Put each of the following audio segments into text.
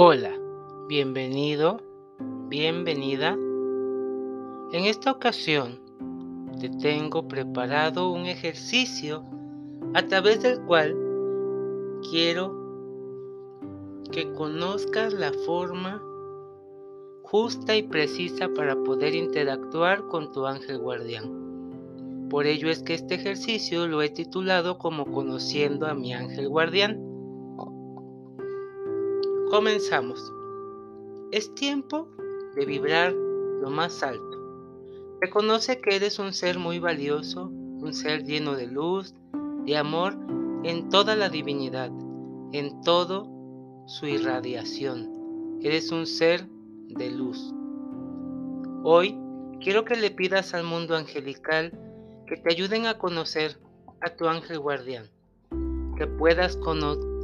Hola, bienvenido, bienvenida. En esta ocasión te tengo preparado un ejercicio a través del cual quiero que conozcas la forma justa y precisa para poder interactuar con tu ángel guardián. Por ello es que este ejercicio lo he titulado como Conociendo a mi ángel guardián. Comenzamos. Es tiempo de vibrar lo más alto. Reconoce que eres un ser muy valioso, un ser lleno de luz, de amor en toda la divinidad, en todo su irradiación. Eres un ser de luz. Hoy quiero que le pidas al mundo angelical que te ayuden a conocer a tu ángel guardián, que puedas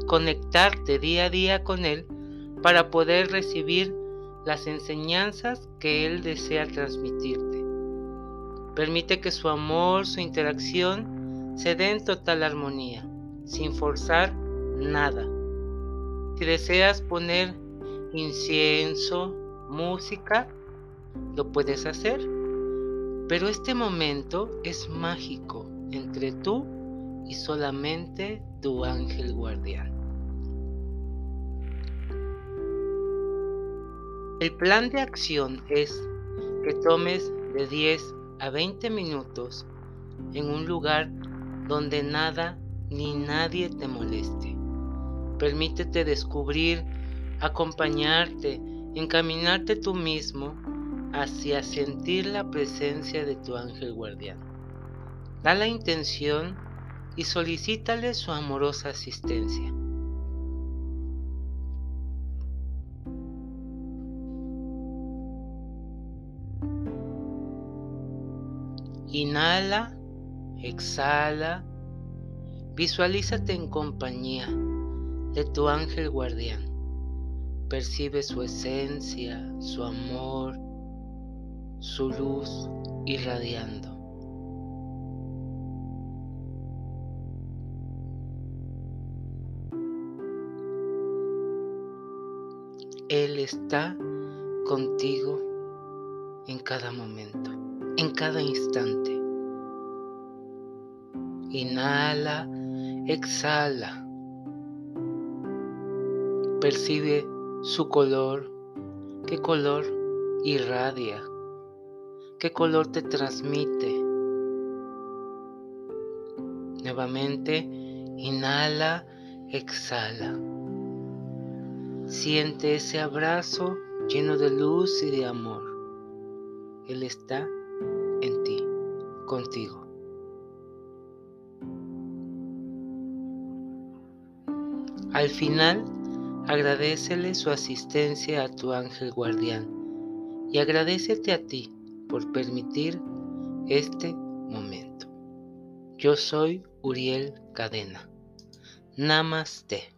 conectarte día a día con él para poder recibir las enseñanzas que Él desea transmitirte. Permite que su amor, su interacción se dé en total armonía, sin forzar nada. Si deseas poner incienso, música, lo puedes hacer. Pero este momento es mágico entre tú y solamente tu ángel guardián. El plan de acción es que tomes de 10 a 20 minutos en un lugar donde nada ni nadie te moleste. Permítete descubrir, acompañarte, encaminarte tú mismo hacia sentir la presencia de tu ángel guardián. Da la intención y solicítale su amorosa asistencia. Inhala, exhala, visualízate en compañía de tu ángel guardián. Percibe su esencia, su amor, su luz irradiando. Él está contigo en cada momento en cada instante. Inhala, exhala. Percibe su color, qué color irradia, qué color te transmite. Nuevamente, inhala, exhala. Siente ese abrazo lleno de luz y de amor. Él está Al final, agradecele su asistencia a tu ángel guardián y agradecete a ti por permitir este momento. Yo soy Uriel Cadena. Namaste.